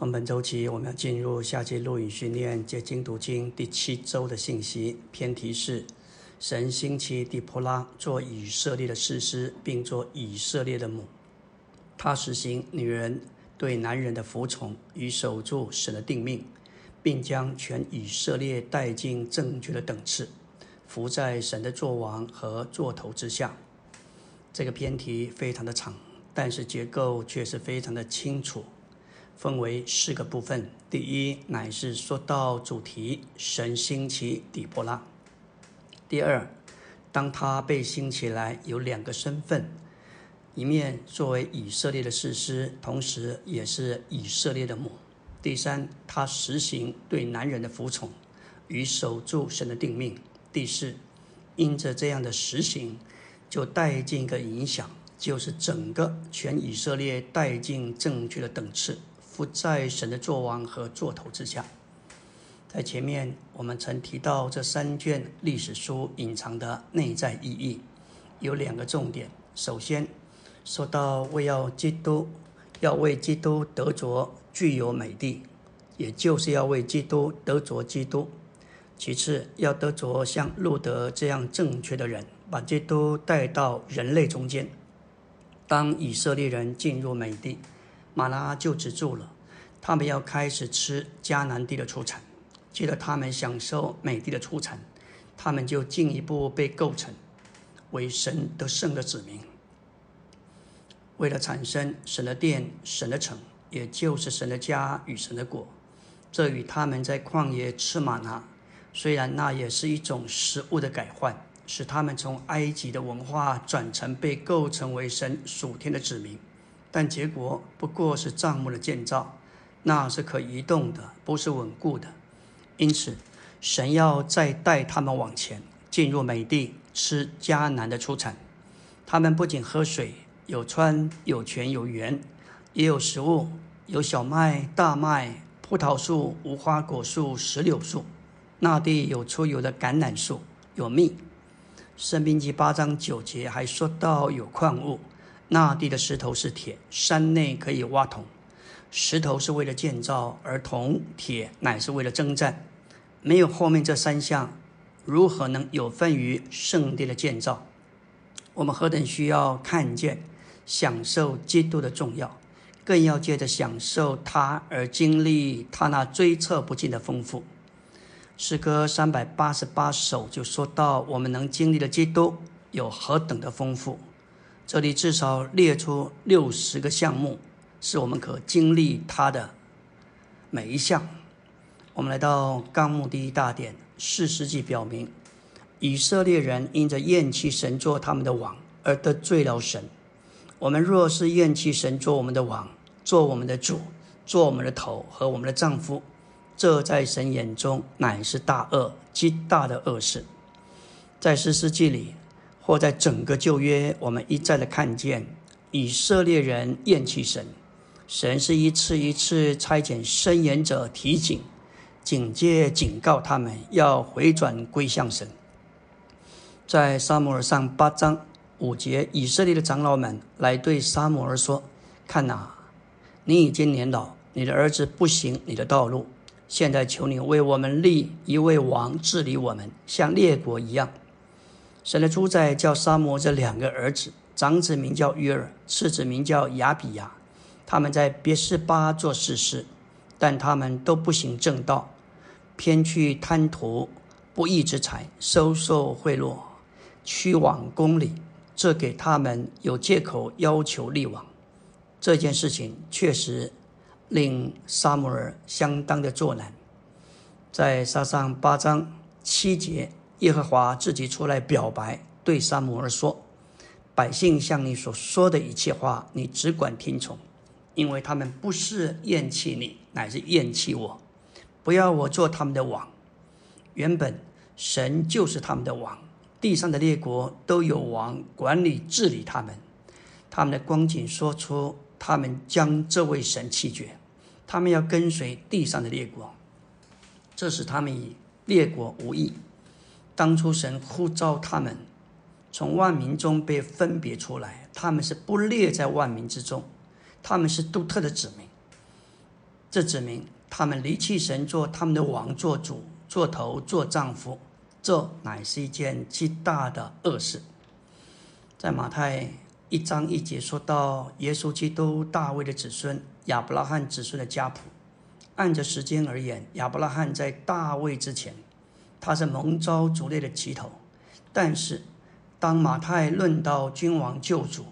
从本周起，我们要进入夏季录影训练结经读经第七周的信息。偏题是：神兴起底波拉做以色列的士师，并做以色列的母。他实行女人对男人的服从与守住神的定命，并将全以色列带进正确的等次，服在神的作王和作头之下。这个偏题非常的长，但是结构却是非常的清楚。分为四个部分。第一，乃是说到主题，神兴起底波拉。第二，当他被兴起来，有两个身份：一面作为以色列的士师，同时也是以色列的母。第三，他实行对男人的服从与守住神的定命。第四，因着这样的实行，就带进一个影响，就是整个全以色列带进正确的等次。不在神的作王和作头之下。在前面我们曾提到这三卷历史书隐藏的内在意义，有两个重点。首先说到为要基督，要为基督得着具有美地，也就是要为基督得着基督。其次要得着像路德这样正确的人，把基督带到人类中间。当以色列人进入美地。马拉就止住了，他们要开始吃迦南地的出产。接着他们享受美地的出产，他们就进一步被构成为神得胜的子民。为了产生神的殿、神的城，也就是神的家与神的国，这与他们在旷野吃玛拿，虽然那也是一种食物的改换，使他们从埃及的文化转成被构成为神属天的子民。但结果不过是帐目的建造，那是可移动的，不是稳固的。因此，神要再带他们往前，进入美地，吃迦南的出产。他们不仅喝水，有川，有泉，有园，也有食物，有小麦、大麦、葡萄树、无花果树、石榴树。那地有出油的橄榄树，有蜜。圣兵记八章九节还说到有矿物。那地的石头是铁，山内可以挖铜。石头是为了建造，而铜、铁乃是为了征战。没有后面这三项，如何能有份于圣地的建造？我们何等需要看见、享受基督的重要，更要借着享受他而经历他那追测不尽的丰富。诗歌三百八十八首就说到，我们能经历的基督有何等的丰富。这里至少列出六十个项目，是我们可经历它的每一项。我们来到纲目第一大点，四世纪表明，以色列人因着厌弃神做他们的王而得罪了神。我们若是厌弃神做我们的王、做我们的主、做我们的头和我们的丈夫，这在神眼中乃是大恶极大的恶事。在四世纪里。或在整个旧约，我们一再的看见以色列人厌弃神，神是一次一次差遣伸言者提醒、警戒、警告他们要回转归向神。在撒母耳上八章五节，以色列的长老们来对撒母耳说：“看哪，你已经年老，你的儿子不行你的道路，现在求你为我们立一位王治理我们，像列国一样。”神的主宰叫沙摩这两个儿子，长子名叫约尔，次子名叫亚比亚。他们在别是巴做事事，但他们都不行正道，偏去贪图不义之财，收受贿赂，屈枉公理。这给他们有借口要求立王。这件事情确实令沙摩尔相当的作难。在沙上八章七节。耶和华自己出来表白，对撒母耳说：“百姓向你所说的一切话，你只管听从，因为他们不是厌弃你，乃是厌弃我，不要我做他们的王。原本神就是他们的王，地上的列国都有王管理治理他们。他们的光景说出，他们将这位神弃绝，他们要跟随地上的列国，这使他们与列国无异。”当初神呼召他们从万民中被分别出来，他们是不列在万民之中，他们是独特的子民。这指明他们离弃神做他们的王、做主、做头、做丈夫，这乃是一件极大的恶事。在马太一章一节说到耶稣基督大卫的子孙亚伯拉罕子孙的家谱，按着时间而言，亚伯拉罕在大卫之前，他是蒙召族类的旗头。但是，当马太论到君王救主，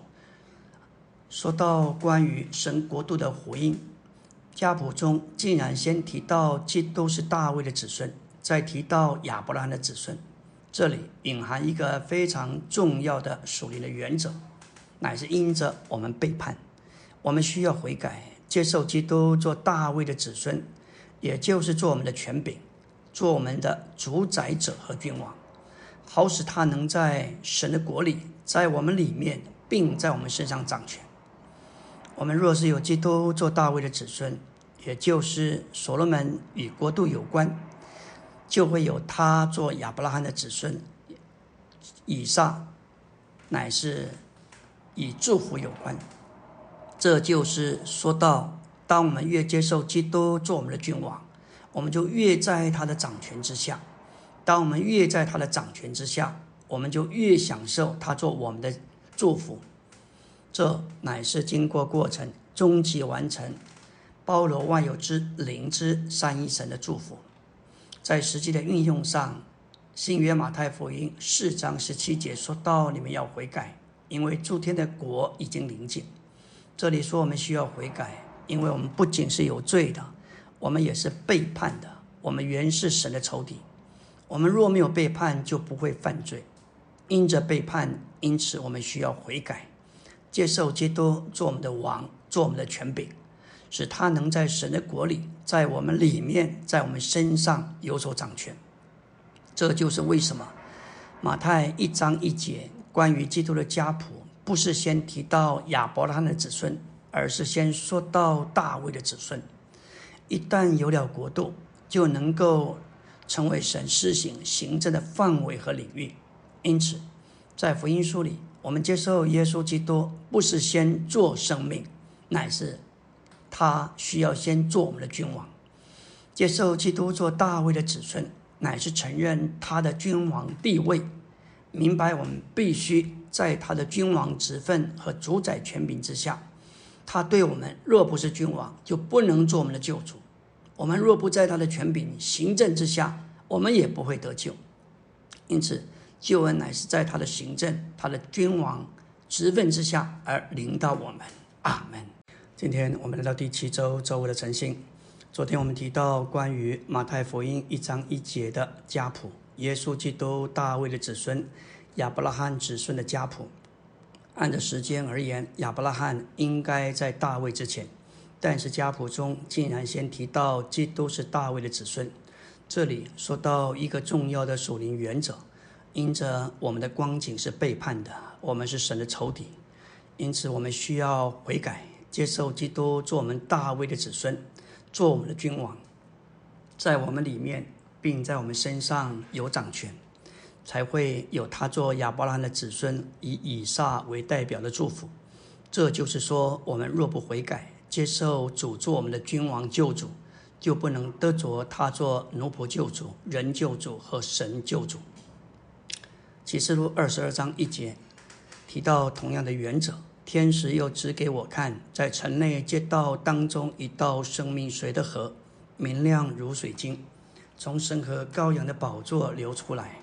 说到关于神国度的回应，家谱中竟然先提到基督是大卫的子孙，再提到亚伯拉罕的子孙，这里隐含一个非常重要的属灵的原则，乃是因着我们背叛，我们需要悔改，接受基督做大卫的子孙，也就是做我们的权柄，做我们的主宰者和君王，好使他能在神的国里，在我们里面，并在我们身上掌权。我们若是有基督做大卫的子孙，也就是所罗门与国度有关，就会有他做亚伯拉罕的子孙。以上乃是与祝福有关。这就是说到，当我们越接受基督做我们的君王，我们就越在他的掌权之下；当我们越在他的掌权之下，我们就越享受他做我们的祝福。这乃是经过过程，终极完成，包罗万有之灵之三一神的祝福。在实际的运用上，新约马太福音四章十七节说到：“你们要悔改，因为诸天的国已经临近。”这里说我们需要悔改，因为我们不仅是有罪的，我们也是背叛的。我们原是神的仇敌。我们若没有背叛，就不会犯罪。因着背叛，因此我们需要悔改。接受基督做我们的王，做我们的权柄，使他能在神的国里，在我们里面，在我们身上有所掌权。这就是为什么马太一章一节关于基督的家谱，不是先提到亚伯拉罕的子孙，而是先说到大卫的子孙。一旦有了国度，就能够成为神施行行政的范围和领域。因此，在福音书里。我们接受耶稣基督，不是先做生命，乃是他需要先做我们的君王。接受基督做大卫的子孙，乃是承认他的君王地位，明白我们必须在他的君王职分和主宰权柄之下。他对我们若不是君王，就不能做我们的救主。我们若不在他的权柄行政之下，我们也不会得救。因此。救恩乃是在他的行政、他的君王职分之下而临到我们。阿门。今天我们来到第七周周五的晨星。昨天我们提到关于马太福音一章一节的家谱，耶稣基督大卫的子孙，亚伯拉罕子孙的家谱。按照时间而言，亚伯拉罕应该在大卫之前，但是家谱中竟然先提到基督是大卫的子孙。这里说到一个重要的属灵原则。因着我们的光景是背叛的，我们是神的仇敌，因此我们需要悔改，接受基督做我们大卫的子孙，做我们的君王，在我们里面，并在我们身上有掌权，才会有他做亚伯拉罕的子孙，以以撒为代表的祝福。这就是说，我们若不悔改，接受主做我们的君王救主，就不能得着他做奴仆救主、人救主和神救主。启示录二十二章一节提到同样的原则。天使又指给我看，在城内街道当中一道生命水的河，明亮如水晶，从神和羔羊的宝座流出来。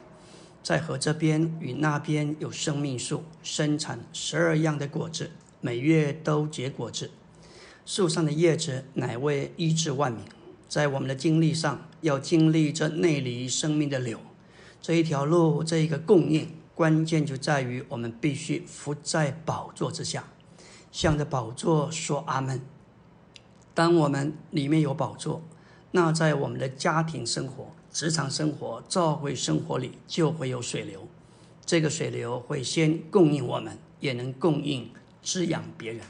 在河这边与那边有生命树，生产十二样的果子，每月都结果子。树上的叶子乃为医治万民。在我们的经历上，要经历这内里生命的流。这一条路，这一个供应，关键就在于我们必须伏在宝座之下，向着宝座说阿门。当我们里面有宝座，那在我们的家庭生活、职场生活、教会生活里就会有水流。这个水流会先供应我们，也能供应滋养别人。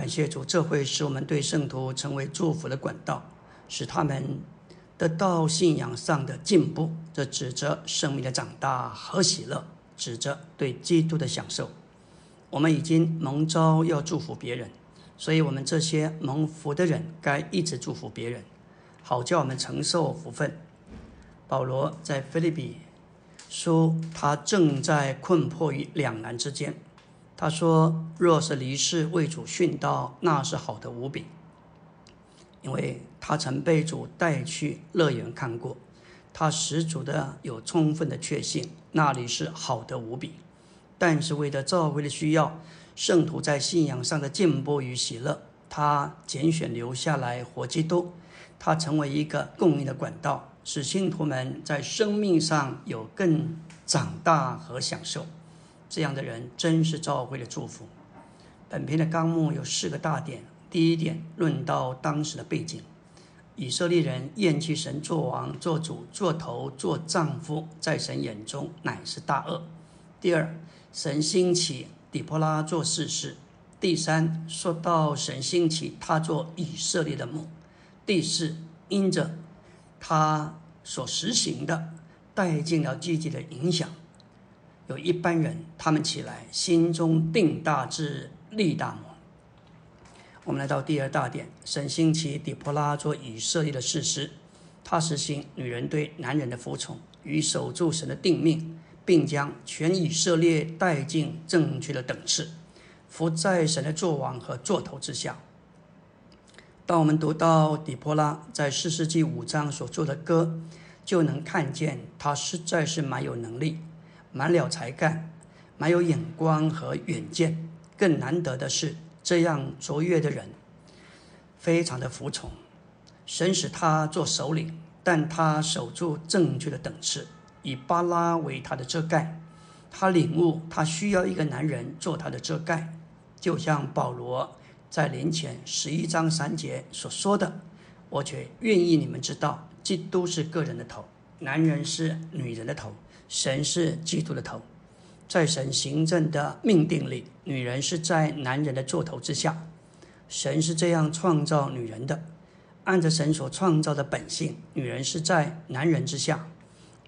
感谢主，这会使我们对圣徒成为祝福的管道，使他们。得到信仰上的进步，这指着生命的长大和喜乐，指着对基督的享受。我们已经蒙召要祝福别人，所以，我们这些蒙福的人，该一直祝福别人，好叫我们承受福分。保罗在菲利比说，他正在困迫于两难之间。他说：“若是离世为主殉道，那是好的无比，因为他曾被主带去乐园看过，他十足的有充分的确信，那里是好的无比。但是为了教会的需要。”圣徒在信仰上的进步与喜乐，他拣选留下来活基督，他成为一个供应的管道，使信徒们在生命上有更长大和享受。这样的人真是教会的祝福。本篇的纲目有四个大点：第一点，论到当时的背景，以色列人厌弃神做王、做主、做头、做丈夫，在神眼中乃是大恶；第二，神兴起。底波拉做事事。第三，说到神兴起，他做以色列的梦。第四，因着他所实行的，带进了积极的影响。有一般人，他们起来，心中定大志，立大谋。我们来到第二大点，神兴起底波拉做以色列的事实。他实行女人对男人的服从与守住神的定命。并将全以色列带进正确的等次，伏在神的作王和座头之下。当我们读到底波拉在四世纪五章所做的歌，就能看见他实在是蛮有能力、满了才干、蛮有眼光和远见。更难得的是，这样卓越的人非常的服从神，使他做首领，但他守住正确的等次。以巴拉为他的遮盖，他领悟他需要一个男人做他的遮盖，就像保罗在临前十一章三节所说的：“我却愿意你们知道，基督是个人的头，男人是女人的头，神是基督的头。在神行政的命定里，女人是在男人的座头之下。神是这样创造女人的，按着神所创造的本性，女人是在男人之下。”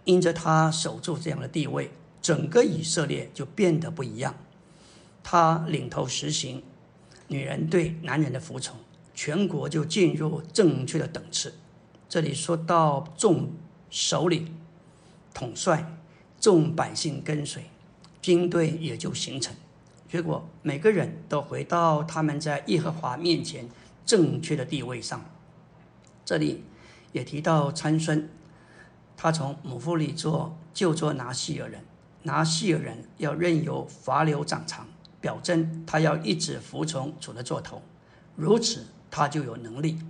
因着他守住这样的地位，整个以色列就变得不一样。他领头实行女人对男人的服从，全国就进入正确的等次。这里说到众首领统帅，众百姓跟随，军队也就形成。结果每个人都回到他们在耶和华面前正确的地位上。这里也提到参孙。他从母腹里做，就做拿细尔人。拿细尔人要任由法流长长，表征他要一直服从主的座头。如此，他就有能力。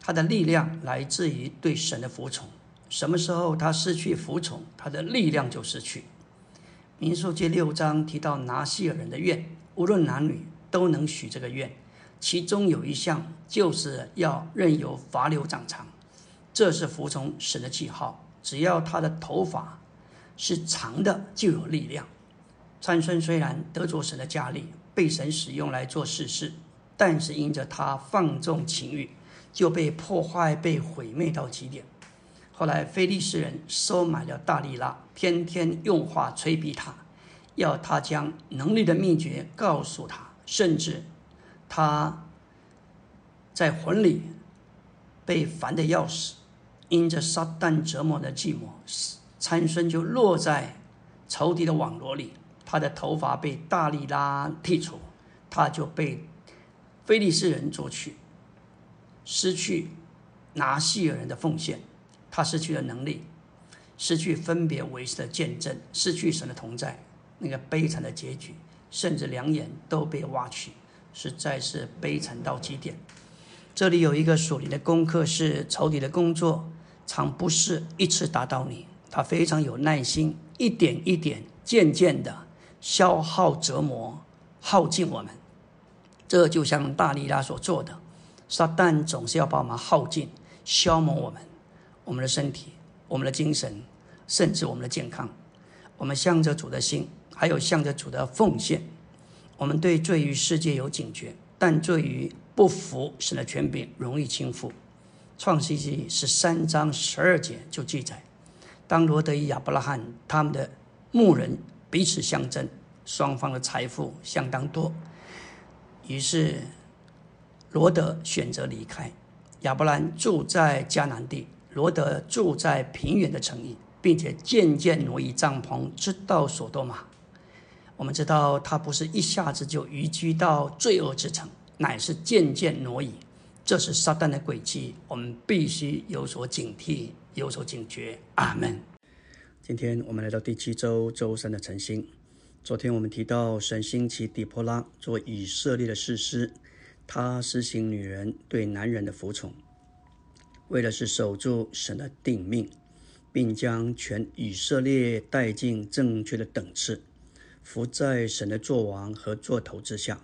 他的力量来自于对神的服从。什么时候他失去服从，他的力量就失去。民数记六章提到拿细尔人的愿，无论男女都能许这个愿。其中有一项就是要任由法流长长，这是服从神的记号。只要他的头发是长的，就有力量。参孙虽然得着神的加力，被神使用来做事事，但是因着他放纵情欲，就被破坏、被毁灭到极点。后来非利士人收买了大利拉，天天用话催逼他，要他将能力的秘诀告诉他，甚至他在魂里被烦得要死。因着撒旦折磨的寂寞，参孙就落在仇敌的网罗里。他的头发被大力拉剔除，他就被非利士人捉去，失去拿细尔人的奉献，他失去了能力，失去分别为师的见证，失去神的同在，那个悲惨的结局，甚至两眼都被挖去，实在是悲惨到极点。这里有一个属灵的功课，是仇敌的工作。常不是一次打倒你，他非常有耐心，一点一点、渐渐的消耗、折磨、耗尽我们。这就像大力拉所做的，撒旦总是要把我们耗尽、消磨我们，我们的身体、我们的精神，甚至我们的健康。我们向着主的心，还有向着主的奉献，我们对罪于世界有警觉，但罪于不服神的权柄容易倾覆。创世纪十三章十二节就记载，当罗德与亚伯拉罕他们的牧人彼此相争，双方的财富相当多，于是罗德选择离开。亚伯兰住在迦南地，罗德住在平原的城邑，并且渐渐挪移帐篷，直到索多玛。我们知道他不是一下子就移居到罪恶之城，乃是渐渐挪移。这是撒旦的诡计，我们必须有所警惕，有所警觉。阿门。今天我们来到第七周周三的晨星。昨天我们提到神兴起底波拉做以色列的士师。他实行女人对男人的服从，为的是守住神的定命，并将全以色列带进正确的等次，服在神的作王和作头之下。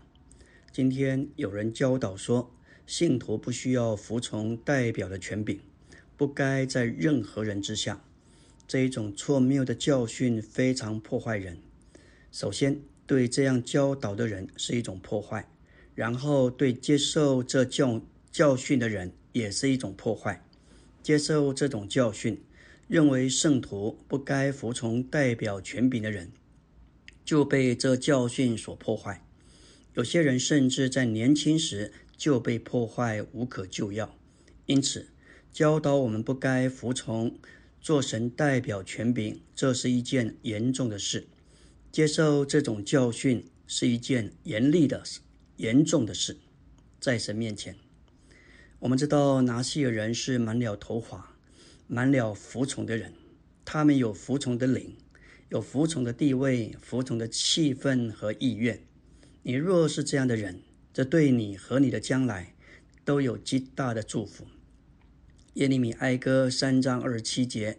今天有人教导说，信徒不需要服从代表的权柄，不该在任何人之下。这一种错谬的教训非常破坏人。首先，对这样教导的人是一种破坏。然后，对接受这教教训的人也是一种破坏。接受这种教训，认为圣徒不该服从代表权柄的人，就被这教训所破坏。有些人甚至在年轻时就被破坏，无可救药。因此，教导我们不该服从做神代表权柄，这是一件严重的事。接受这种教训是一件严厉的。严重的事，在神面前，我们知道拿西尔人是满了头发、满了服从的人，他们有服从的灵，有服从的地位、服从的气氛和意愿。你若是这样的人，这对你和你的将来都有极大的祝福。耶利米哀歌三章二十七节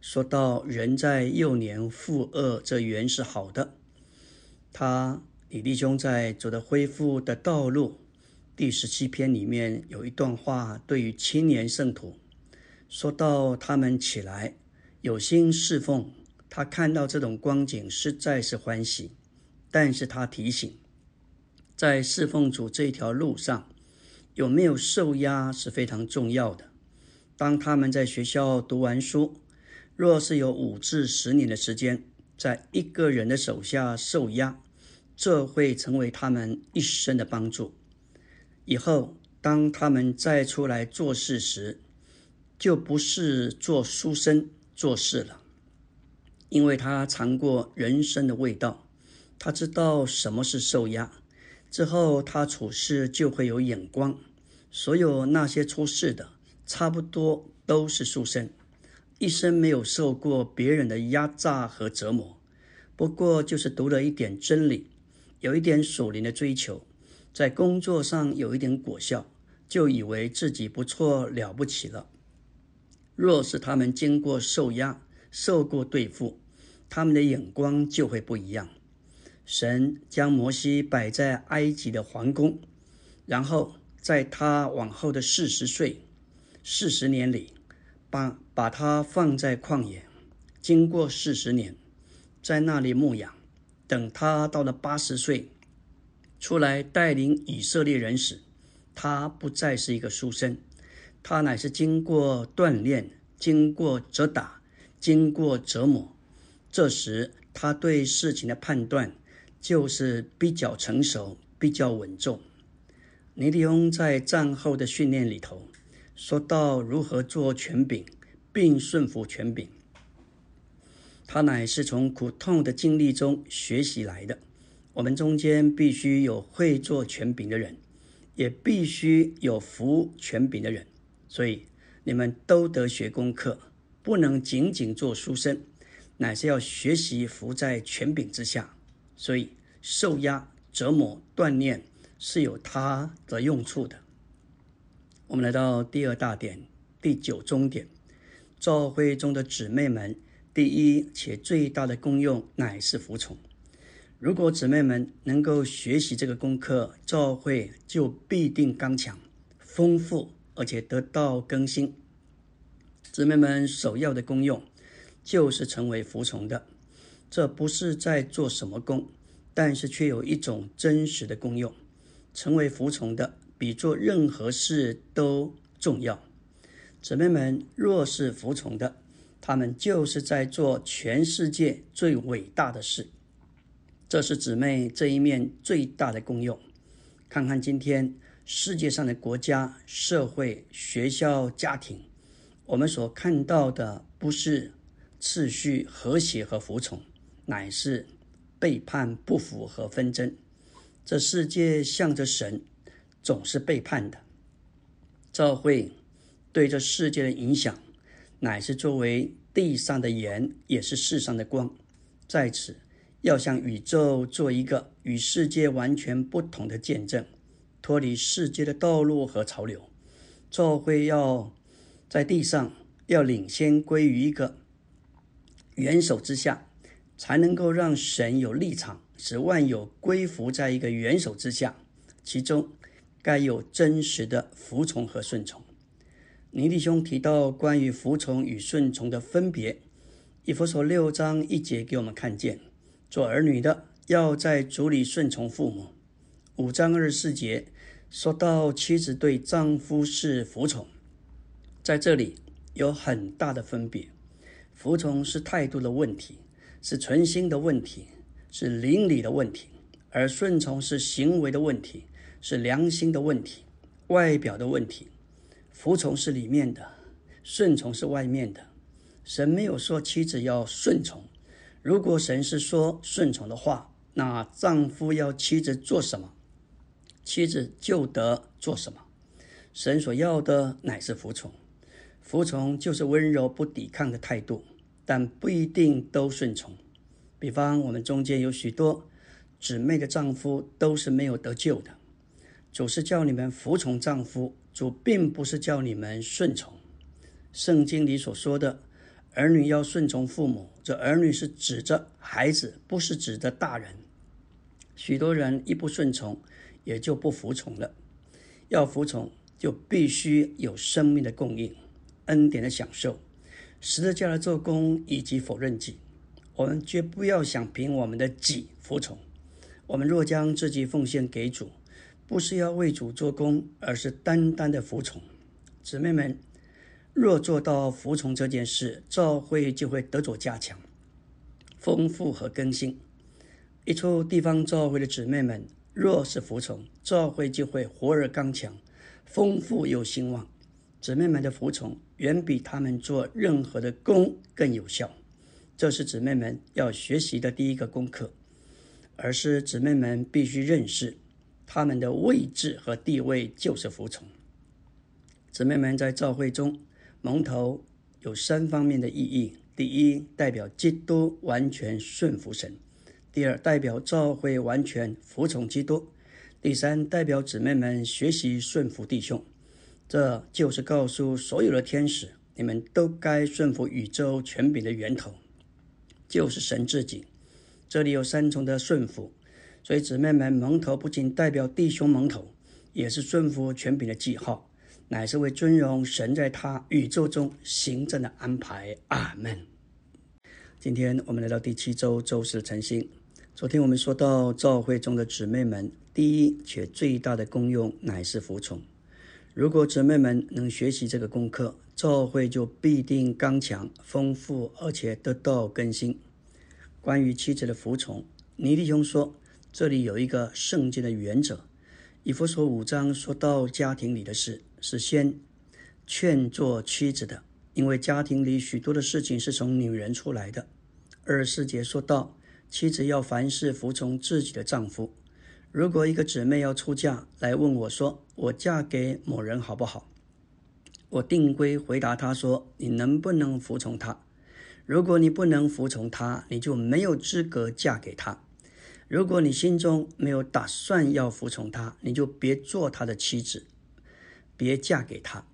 说到：“人在幼年负恶，这原是好的。”他。李弟兄在《走的恢复的道路》第十七篇里面有一段话，对于青年圣徒说到：他们起来有心侍奉，他看到这种光景实在是欢喜。但是他提醒，在侍奉主这条路上，有没有受压是非常重要的。当他们在学校读完书，若是有五至十年的时间，在一个人的手下受压。这会成为他们一生的帮助。以后，当他们再出来做事时，就不是做书生做事了，因为他尝过人生的味道，他知道什么是受压。之后，他处事就会有眼光。所有那些出事的，差不多都是书生，一生没有受过别人的压榨和折磨，不过就是读了一点真理。有一点属灵的追求，在工作上有一点果效，就以为自己不错了不起了。若是他们经过受压、受过对付，他们的眼光就会不一样。神将摩西摆在埃及的皇宫，然后在他往后的四十岁、四十年里，把把他放在旷野，经过四十年，在那里牧养。等他到了八十岁，出来带领以色列人时，他不再是一个书生，他乃是经过锻炼、经过折打、经过折磨。这时，他对事情的判断就是比较成熟、比较稳重。尼迪翁在战后的训练里头说到如何做权柄，并顺服权柄。他乃是从苦痛的经历中学习来的。我们中间必须有会做权柄的人，也必须有服权柄的人。所以你们都得学功课，不能仅仅做书生，乃是要学习服在权柄之下。所以受压、折磨、锻炼是有它的用处的。我们来到第二大点，第九中点，教会中的姊妹们。第一且最大的功用乃是服从。如果姊妹们能够学习这个功课，教会就必定刚强、丰富，而且得到更新。姊妹们首要的功用就是成为服从的。这不是在做什么功，但是却有一种真实的功用。成为服从的，比做任何事都重要。姊妹们若是服从的，他们就是在做全世界最伟大的事，这是姊妹这一面最大的功用。看看今天世界上的国家、社会、学校、家庭，我们所看到的不是次序和谐和服从，乃是背叛、不服和纷争。这世界向着神，总是背叛的。教会对这世界的影响，乃是作为地上的盐，也是世上的光，在此要向宇宙做一个与世界完全不同的见证。脱离世界的道路和潮流，教会要在地上要领先归于一个元首之下，才能够让神有立场，使万有归服在一个元首之下。其中该有真实的服从和顺从。尼弟兄提到关于服从与顺从的分别，以弗所六章一节给我们看见，做儿女的要在主里顺从父母。五章二十四节。说到妻子对丈夫是服从，在这里有很大的分别。服从是态度的问题，是存心的问题，是邻里的问题；而顺从是行为的问题，是良心的问题，外表的问题。服从是里面的，顺从是外面的。神没有说妻子要顺从，如果神是说顺从的话，那丈夫要妻子做什么？妻子就得做什么？神所要的乃是服从，服从就是温柔不抵抗的态度，但不一定都顺从。比方，我们中间有许多姊妹的丈夫都是没有得救的。主是叫你们服从丈夫，主并不是叫你们顺从。圣经里所说的儿女要顺从父母，这儿女是指着孩子，不是指着大人。许多人一不顺从。也就不服从了。要服从，就必须有生命的供应、恩典的享受、十字架的做工以及否认己。我们绝不要想凭我们的己服从。我们若将自己奉献给主，不是要为主做工，而是单单的服从。姊妹们，若做到服从这件事，教会就会得着加强、丰富和更新。一处地方教会的姊妹们。若是服从，教会就会活而刚强，丰富又兴旺。姊妹们的服从远比他们做任何的工更有效。这是姊妹们要学习的第一个功课，而是姊妹们必须认识他们的位置和地位就是服从。姊妹们在教会中蒙头有三方面的意义：第一，代表基督完全顺服神。第二，代表教会完全服从基督；第三，代表姊妹们学习顺服弟兄。这就是告诉所有的天使，你们都该顺服宇宙权柄的源头，就是神自己。这里有三重的顺服，所以姊妹们蒙头不仅代表弟兄蒙头，也是顺服权柄的记号，乃是为尊荣神在他宇宙中行政的安排。阿门。今天我们来到第七周周四的晨星。昨天我们说到，教会中的姊妹们，第一且最大的功用乃是服从。如果姊妹们能学习这个功课，教会就必定刚强、丰富，而且得到更新。关于妻子的服从，尼弟兄说，这里有一个圣经的原则。以弗所五章说到家庭里的事，是先劝做妻子的，因为家庭里许多的事情是从女人出来的。二十四节说到。妻子要凡事服从自己的丈夫。如果一个姊妹要出嫁来问我说：“我嫁给某人好不好？”我定规回答她说：“你能不能服从他？如果你不能服从他，你就没有资格嫁给他。如果你心中没有打算要服从他，你就别做他的妻子，别嫁给他。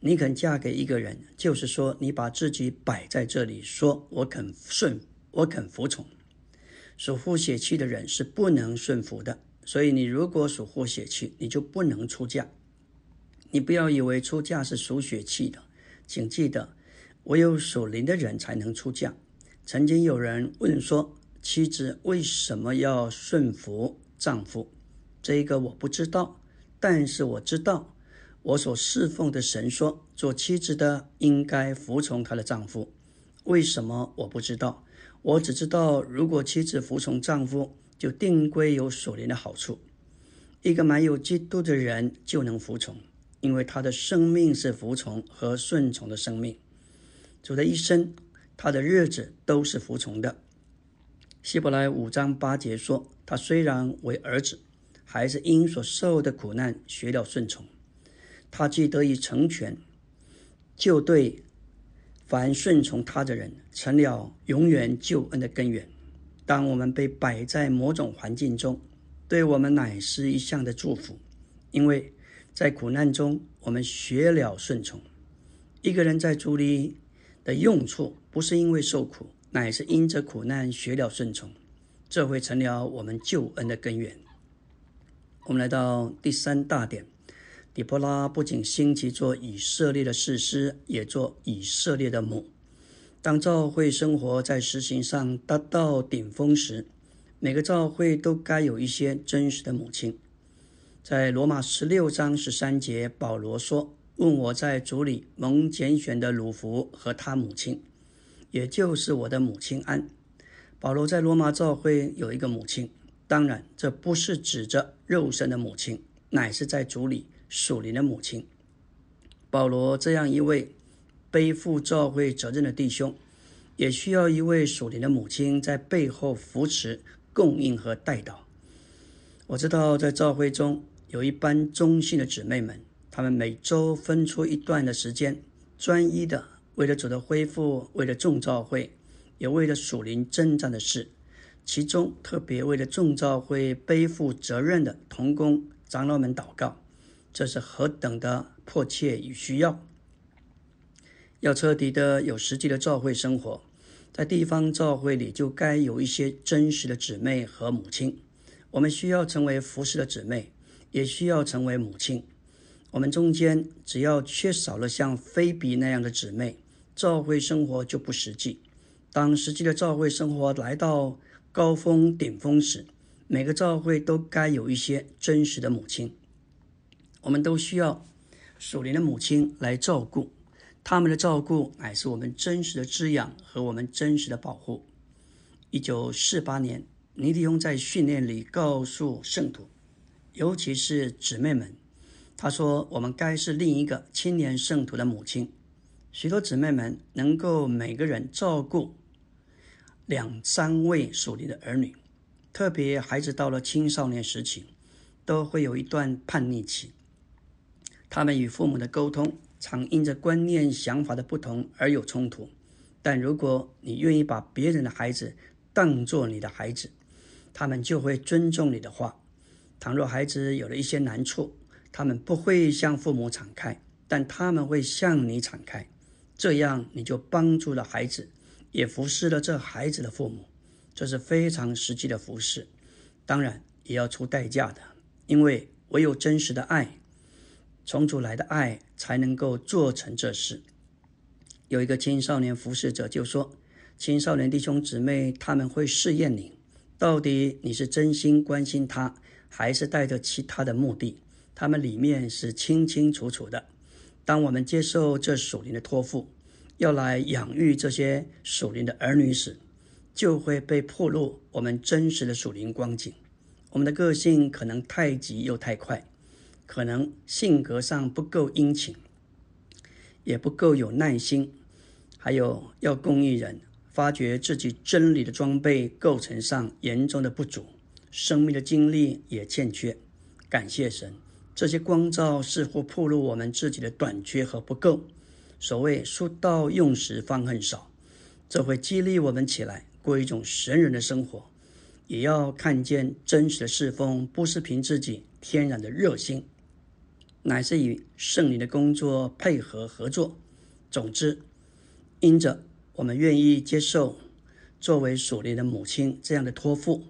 你肯嫁给一个人，就是说你把自己摆在这里，说我肯顺，我肯服从。”属护血气的人是不能顺服的，所以你如果属护血气，你就不能出嫁。你不要以为出嫁是属血气的，请记得，唯有属灵的人才能出嫁。曾经有人问说，妻子为什么要顺服丈夫？这个我不知道，但是我知道，我所侍奉的神说，做妻子的应该服从她的丈夫。为什么我不知道？我只知道，如果妻子服从丈夫，就定归有所连的好处。一个满有基督的人就能服从，因为他的生命是服从和顺从的生命。主的一生，他的日子都是服从的。希伯来五章八节说：“他虽然为儿子，还是因所受的苦难学了顺从。他既得以成全，就对凡顺从他的人成了永远救恩的根源。当我们被摆在某种环境中，对我们乃是一项的祝福，因为在苦难中我们学了顺从。一个人在主里的用处，不是因为受苦。”乃是因着苦难学了顺从，这会成了我们救恩的根源。我们来到第三大点，底波拉不仅兴起做以色列的士师，也做以色列的母。当教会生活在实行上达到顶峰时，每个教会都该有一些真实的母亲。在罗马十六章十三节，保罗说：“问我在主里蒙拣选的鲁弗和他母亲。”也就是我的母亲安。保罗在罗马教会有一个母亲，当然这不是指着肉身的母亲，乃是在主里属灵的母亲。保罗这样一位背负教会责任的弟兄，也需要一位属灵的母亲在背后扶持、供应和带导。我知道在教会中有一班忠心的姊妹们，她们每周分出一段的时间，专一的。为了主的恢复，为了众召会，也为了属灵征战的事，其中特别为了众召会背负责任的同工长老们祷告，这是何等的迫切与需要！要彻底的有实际的召会生活，在地方召会里就该有一些真实的姊妹和母亲。我们需要成为服侍的姊妹，也需要成为母亲。我们中间只要缺少了像菲比那样的姊妹。教会生活就不实际。当实际的教会生活来到高峰顶峰时，每个教会都该有一些真实的母亲。我们都需要属灵的母亲来照顾，他们的照顾乃是我们真实的滋养和我们真实的保护。一九四八年，尼迪翁在训练里告诉圣徒，尤其是姊妹们，他说：“我们该是另一个青年圣徒的母亲。”许多姊妹们能够每个人照顾两三位属灵的儿女，特别孩子到了青少年时期，都会有一段叛逆期。他们与父母的沟通常因着观念、想法的不同而有冲突。但如果你愿意把别人的孩子当作你的孩子，他们就会尊重你的话。倘若孩子有了一些难处，他们不会向父母敞开，但他们会向你敞开。这样你就帮助了孩子，也服侍了这孩子的父母，这是非常实际的服侍。当然也要出代价的，因为唯有真实的爱，从主来的爱，才能够做成这事。有一个青少年服侍者就说：“青少年弟兄姊妹他们会试验你，到底你是真心关心他，还是带着其他的目的？他们里面是清清楚楚的。”当我们接受这属灵的托付，要来养育这些属灵的儿女时，就会被迫露我们真实的属灵光景。我们的个性可能太急又太快，可能性格上不够殷勤，也不够有耐心，还有要供应人，发觉自己真理的装备构成上严重的不足，生命的经历也欠缺。感谢神。这些光照似乎暴露我们自己的短缺和不够。所谓“书到用时方恨少”，这会激励我们起来过一种神人的生活。也要看见真实的侍奉，不是凭自己天然的热心，乃是与圣灵的工作配合合作。总之，因着我们愿意接受作为属灵的母亲这样的托付。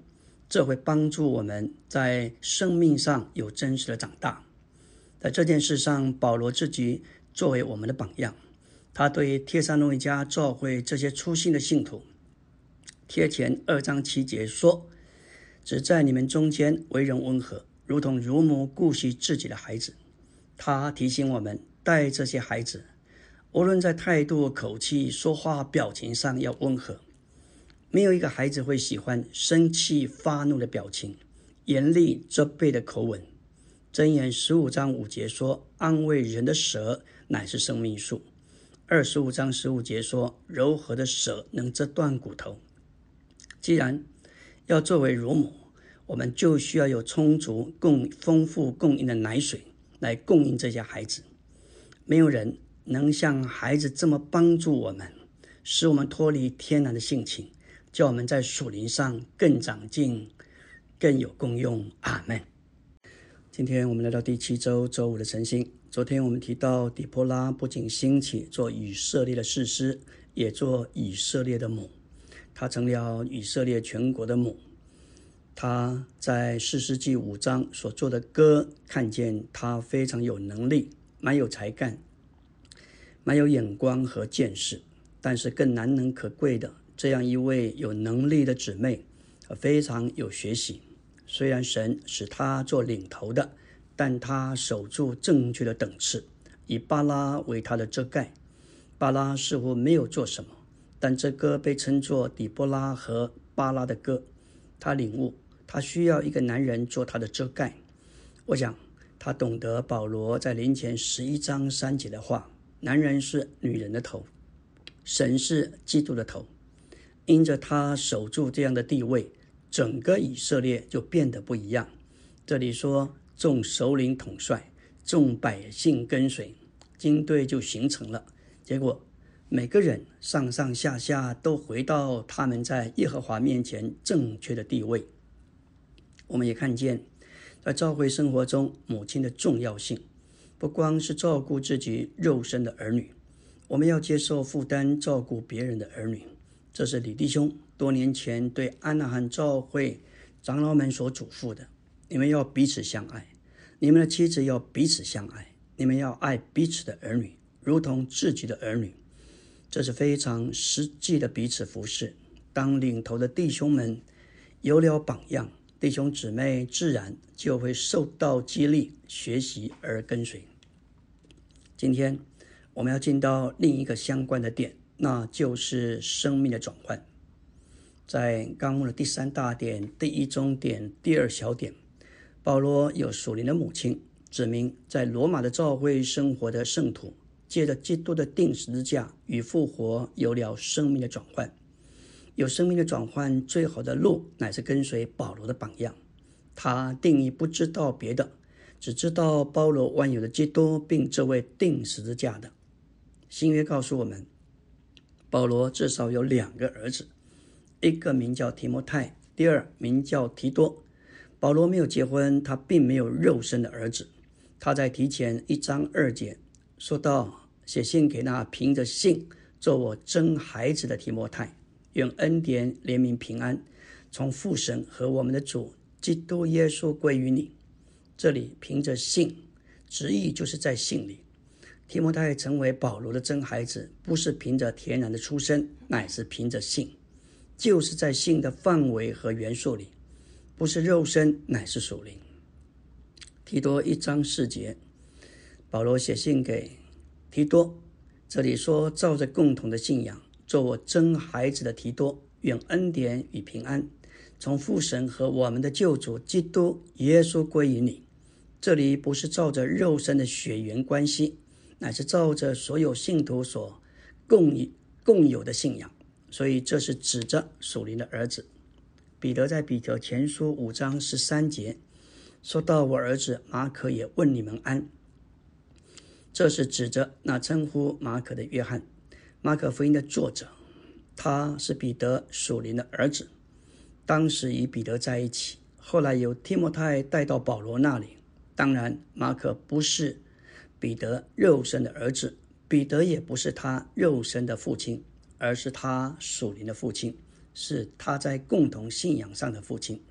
这会帮助我们在生命上有真实的长大。在这件事上，保罗自己作为我们的榜样，他对帖撒罗尼迦教会这些粗心的信徒，贴前二章七节说：“只在你们中间为人温和，如同乳母顾惜自己的孩子。”他提醒我们，带这些孩子，无论在态度、口气、说话、表情上要温和。没有一个孩子会喜欢生气发怒的表情、严厉责备的口吻。箴言十五章五节说：“安慰人的舌乃是生命树。”二十五章十五节说：“柔和的舌能折断骨头。”既然要作为乳母，我们就需要有充足、供丰富供应的奶水来供应这些孩子。没有人能像孩子这么帮助我们，使我们脱离天然的性情，叫我们在属灵上更长进、更有功用。阿门。今天我们来到第七周周五的晨星。昨天我们提到，底波拉不仅兴起做以色列的士师，也做以色列的母。她成了以色列全国的母。他在四世纪五章所做的歌，看见他非常有能力，蛮有才干，蛮有眼光和见识。但是更难能可贵的，这样一位有能力的姊妹，非常有学习。虽然神使他做领头的，但他守住正确的等次，以巴拉为他的遮盖。巴拉似乎没有做什么，但这歌被称作底波拉和巴拉的歌。他领悟，他需要一个男人做他的遮盖。我想，他懂得保罗在林前十一章三节的话：“男人是女人的头，神是基督的头。”因着他守住这样的地位。整个以色列就变得不一样。这里说，众首领统帅，众百姓跟随，军队就形成了。结果，每个人上上下下都回到他们在耶和华面前正确的地位。我们也看见，在教会生活中，母亲的重要性，不光是照顾自己肉身的儿女，我们要接受负担，照顾别人的儿女。这是李弟兄。多年前对安娜汉教会长老们所嘱咐的：你们要彼此相爱，你们的妻子要彼此相爱，你们要爱彼此的儿女，如同自己的儿女。这是非常实际的彼此服侍。当领头的弟兄们有了榜样，弟兄姊妹自然就会受到激励，学习而跟随。今天我们要进到另一个相关的点，那就是生命的转换。在纲目的第三大点、第一中点、第二小点，保罗有属灵的母亲，指明在罗马的教会生活的圣徒，借着基督的定十字架与复活，有了生命的转换。有生命的转换，最好的路乃是跟随保罗的榜样。他定义不知道别的，只知道包罗万有的基督，并这位定十字架的。新约告诉我们，保罗至少有两个儿子。一个名叫提摩太，第二名叫提多。保罗没有结婚，他并没有肉身的儿子。他在提前一章二节说到：“写信给那凭着信做我真孩子的提摩太，愿恩典、怜悯、平安从父神和我们的主基督耶稣归于你。”这里凭着信，旨意就是在信里。提摩太成为保罗的真孩子，不是凭着天然的出身，乃是凭着信。就是在信的范围和元素里，不是肉身，乃是属灵。提多一章四节，保罗写信给提多，这里说：“照着共同的信仰，做我真孩子的提多，愿恩典与平安从父神和我们的救主基督耶稣归于你。”这里不是照着肉身的血缘关系，乃是照着所有信徒所共共有的信仰。所以这是指着属灵的儿子彼得在彼得前书五章十三节说到：“我儿子马可也问你们安。”这是指着那称呼马可的约翰，马可福音的作者，他是彼得属灵的儿子，当时与彼得在一起，后来由提摩太带到保罗那里。当然，马可不是彼得肉身的儿子，彼得也不是他肉身的父亲。而是他属灵的父亲，是他在共同信仰上的父亲。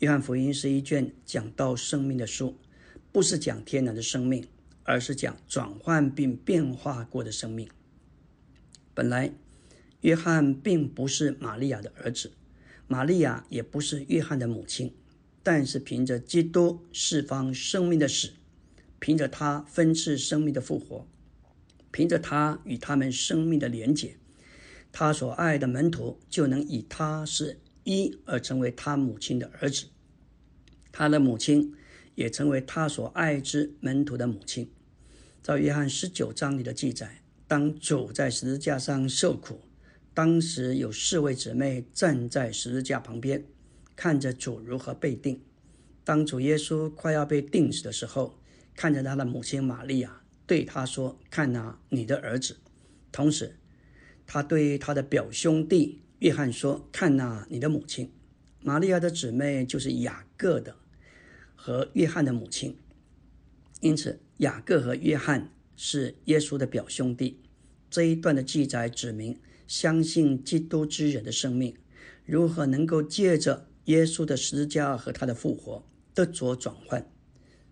约翰福音是一卷讲到生命的书，不是讲天然的生命，而是讲转换并变化过的生命。本来，约翰并不是玛利亚的儿子，玛利亚也不是约翰的母亲，但是凭着基督释放生命的死，凭着他分赐生命的复活，凭着他与他们生命的连结。他所爱的门徒就能以他是一而成为他母亲的儿子。他的母亲也成为他所爱之门徒的母亲。照约翰十九章里的记载，当主在十字架上受苦，当时有四位姊妹站在十字架旁边，看着主如何被定。当主耶稣快要被定死的时候，看着他的母亲玛利亚，对他说：“看哪，你的儿子。”同时，他对他的表兄弟约翰说：“看哪，你的母亲。”玛利亚的姊妹就是雅各的和约翰的母亲，因此雅各和约翰是耶稣的表兄弟。这一段的记载指明，相信基督之人的生命如何能够借着耶稣的十字架和他的复活得着转换。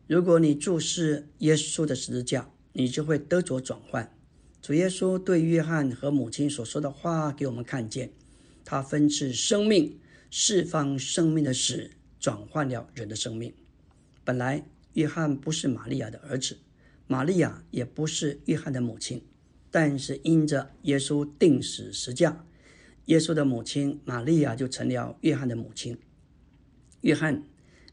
如果你注视耶稣的十字架，你就会得着转换。主耶稣对约翰和母亲所说的话，给我们看见，他分赐生命。释放生命的死，转换了人的生命。本来约翰不是玛利亚的儿子，玛利亚也不是约翰的母亲，但是因着耶稣定死十架，耶稣的母亲玛利亚就成了约翰的母亲。约翰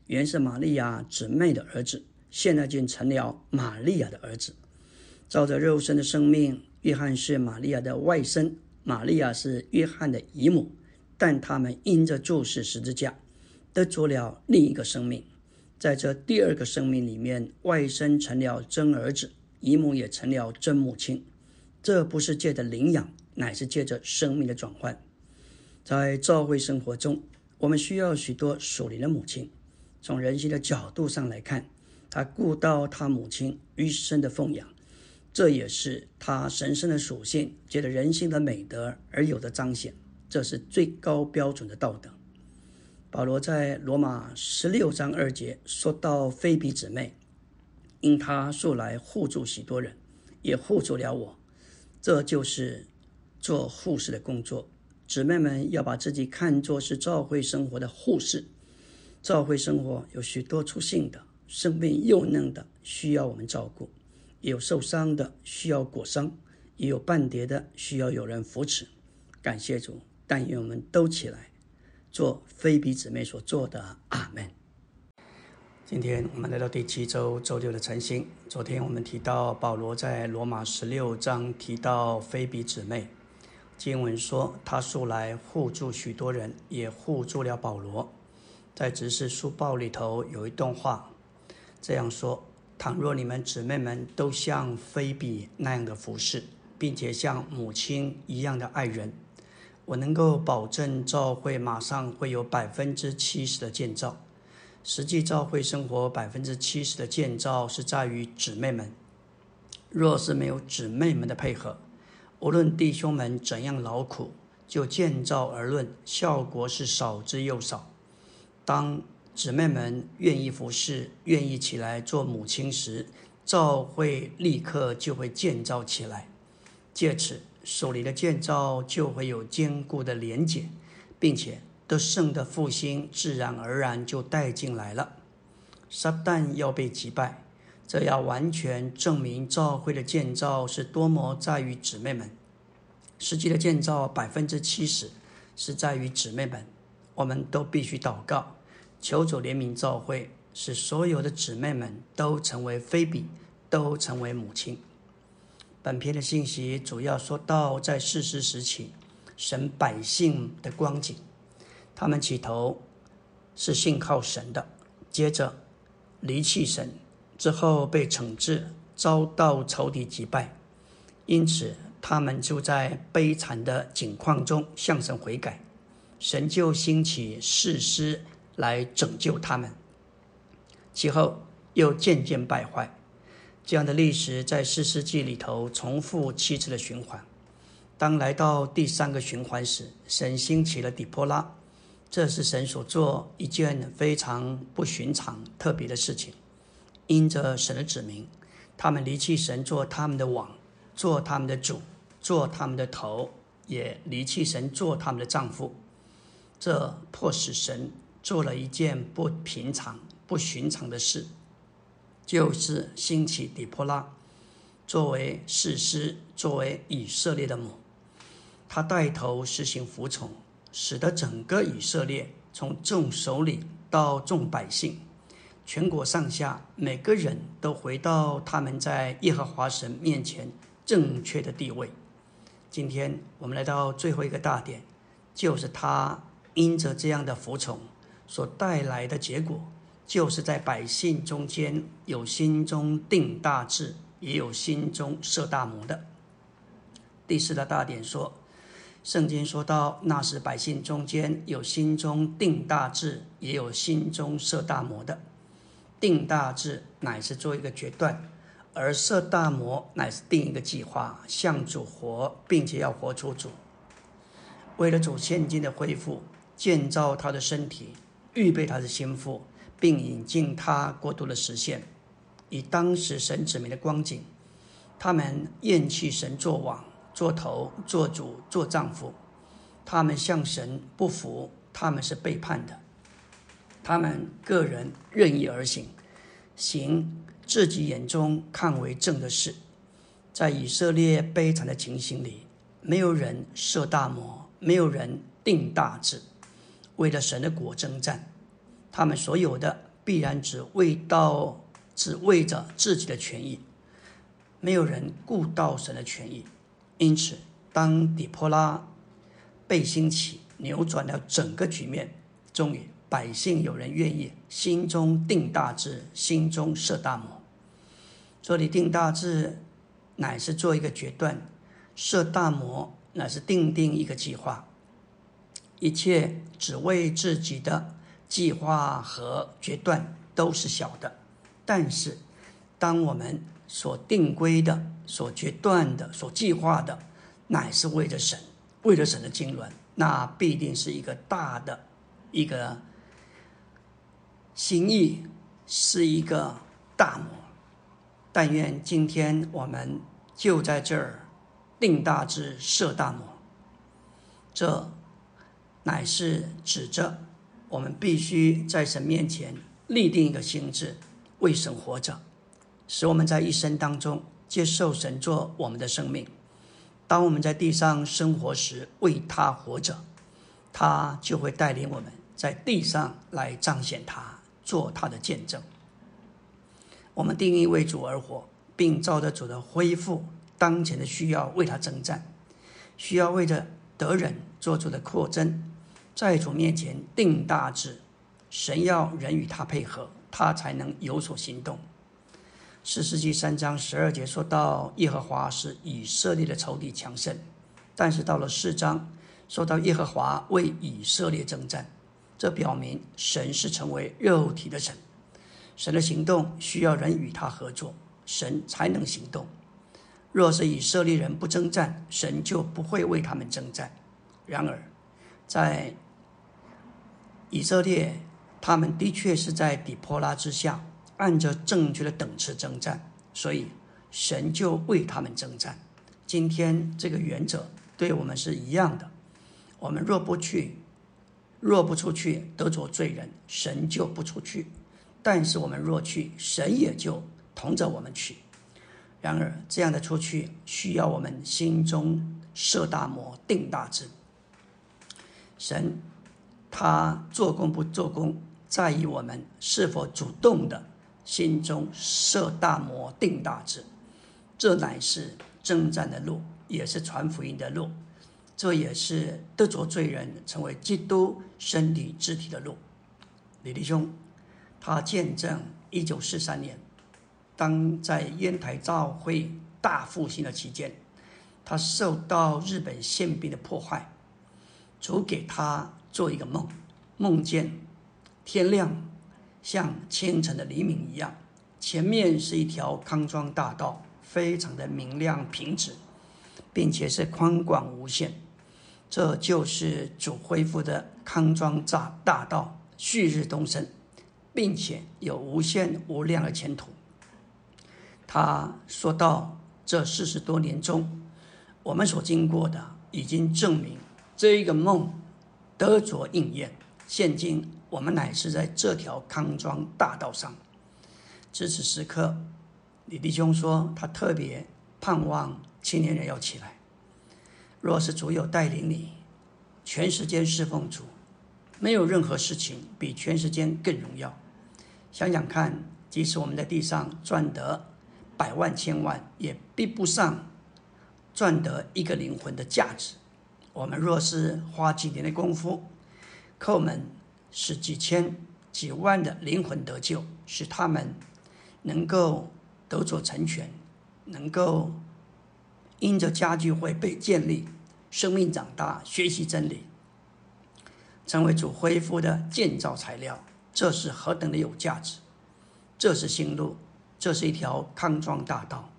原是玛利亚姊妹的儿子，现在竟成了玛利亚的儿子。照着肉身的生命，约翰是玛利亚的外甥，玛利亚是约翰的姨母。但他们因着注视十字架，得着了另一个生命。在这第二个生命里面，外甥成了真儿子，姨母也成了真母亲。这不是借着领养，乃是借着生命的转换。在教会生活中，我们需要许多属灵的母亲。从人性的角度上来看，他顾到他母亲余生的奉养，这也是他神圣的属性，借着人性的美德而有的彰显。这是最高标准的道德。保罗在罗马十六章二节说到：“菲比姊妹，因她素来护助许多人，也护助了我。”这就是做护士的工作。姊妹们要把自己看作是教会生活的护士。教会生活有许多出性的，生病幼嫩的需要我们照顾；有受伤的需要裹伤，也有半跌的需要有人扶持。感谢主。但愿我们都起来做非比姊妹所做的。阿门。今天我们来到第七周周六的晨星。昨天我们提到保罗在罗马十六章提到非比姊妹，经文说他素来护助许多人，也护助了保罗。在执事书报里头有一段话这样说：倘若你们姊妹们都像菲比那样的服侍，并且像母亲一样的爱人。我能够保证，教会马上会有百分之七十的建造。实际教会生活百分之七十的建造是在于姊妹们。若是没有姊妹们的配合，无论弟兄们怎样劳苦，就建造而论，效果是少之又少。当姊妹们愿意服侍、愿意起来做母亲时，教会立刻就会建造起来。借此。手里的建造就会有坚固的连结，并且得胜的复兴自然而然就带进来了。撒旦要被击败，这要完全证明教会的建造是多么在于姊妹们。实际的建造百分之七十是在于姊妹们，我们都必须祷告，求主怜悯教会，使所有的姊妹们都成为菲比，都成为母亲。本篇的信息主要说到，在世时期，神百姓的光景。他们起头是信靠神的，接着离弃神，之后被惩治，遭到仇敌击败，因此他们就在悲惨的境况中向神悔改，神就兴起誓师来拯救他们，其后又渐渐败坏。这样的历史在四世纪里头重复七次的循环。当来到第三个循环时，神兴起了底波拉，这是神所做一件非常不寻常、特别的事情。因着神的指明，他们离弃神做他们的王，做他们的主，做他们的头，也离弃神做他们的丈夫。这迫使神做了一件不平常、不寻常的事。就是兴起底波拉，作为士师，作为以色列的母，他带头实行服从，使得整个以色列从众首领到众百姓，全国上下每个人都回到他们在耶和华神面前正确的地位。今天我们来到最后一个大点，就是他因着这样的服从所带来的结果，就是在百姓中间有心中定大志，也有心中设大谋的。第四个大点说。圣经说到，那时百姓中间有心中定大志，也有心中设大谋的。定大志乃是做一个决断，而设大谋乃是定一个计划，向主活，并且要活出主。为了主现今的恢复，建造他的身体，预备他的心腹，并引进他国度的实现。以当时神子民的光景，他们厌弃神作王。做头、做主、做丈夫，他们向神不服，他们是背叛的。他们个人任意而行，行自己眼中看为正的事。在以色列悲惨的情形里，没有人设大魔，没有人定大志，为了神的国征战。他们所有的必然只为到，只为着自己的权益，没有人顾到神的权益。因此，当底波拉被兴起，扭转了整个局面，终于百姓有人愿意心中定大志，心中设大谋。这里定大志，乃是做一个决断；设大谋，乃是定定一个计划。一切只为自己的计划和决断都是小的，但是当我们所定规的。所决断的、所计划的，乃是为了神，为了神的经纶，那必定是一个大的一个心意，是一个大魔。但愿今天我们就在这儿定大志、设大谋，这乃是指着我们必须在神面前立定一个心志，为神活着，使我们在一生当中。接受神做我们的生命，当我们在地上生活时，为他活着，他就会带领我们在地上来彰显他，做他的见证。我们定义为主而活，并照着主的恢复当前的需要为他征战，需要为着得人做出的扩增，在主面前定大志。神要人与他配合，他才能有所行动。四世纪三章十二节说到耶和华是以色列的仇敌强盛，但是到了四章说到耶和华为以色列征战，这表明神是成为肉体的神，神的行动需要人与他合作，神才能行动。若是以色列人不征战，神就不会为他们征战。然而，在以色列，他们的确是在底波拉之下。按着正确的等次征战，所以神就为他们征战。今天这个原则对我们是一样的。我们若不去，若不出去得着罪人，神就不出去；但是我们若去，神也就同着我们去。然而这样的出去，需要我们心中设大魔、定大志。神他做工不做工，在于我们是否主动的。心中设大谋定大志，这乃是征战的路，也是传福音的路，这也是得着罪人成为基督身体肢体的路。李弟兄，他见证一九四三年，当在烟台教会大复兴的期间，他受到日本宪兵的破坏，主给他做一个梦，梦见天亮。像清晨的黎明一样，前面是一条康庄大道，非常的明亮平直，并且是宽广无限。这就是主恢复的康庄大大道，旭日东升，并且有无限无量的前途。他说到，这四十多年中，我们所经过的，已经证明这一个梦得着应验。现今我们乃是在这条康庄大道上。至此时刻，李弟兄说他特别盼望青年人要起来。若是主有带领你，全时间侍奉主，没有任何事情比全时间更荣耀。想想看，即使我们在地上赚得百万千万，也比不上赚得一个灵魂的价值。我们若是花几年的功夫，叩门使几千、几万的灵魂得救，使他们能够得着成全，能够因着家聚会被建立，生命长大，学习真理，成为主恢复的建造材料，这是何等的有价值！这是新路，这是一条康庄大道，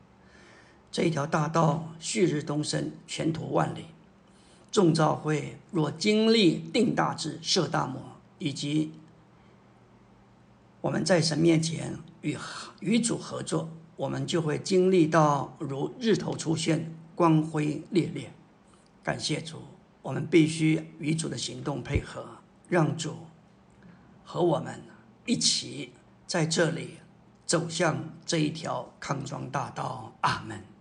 这一条大道旭日东升，前途万里。众召会若经历定大志、设大魔，以及我们在神面前与与主合作，我们就会经历到如日头出现，光辉烈烈。感谢主，我们必须与主的行动配合，让主和我们一起在这里走向这一条康庄大道。阿门。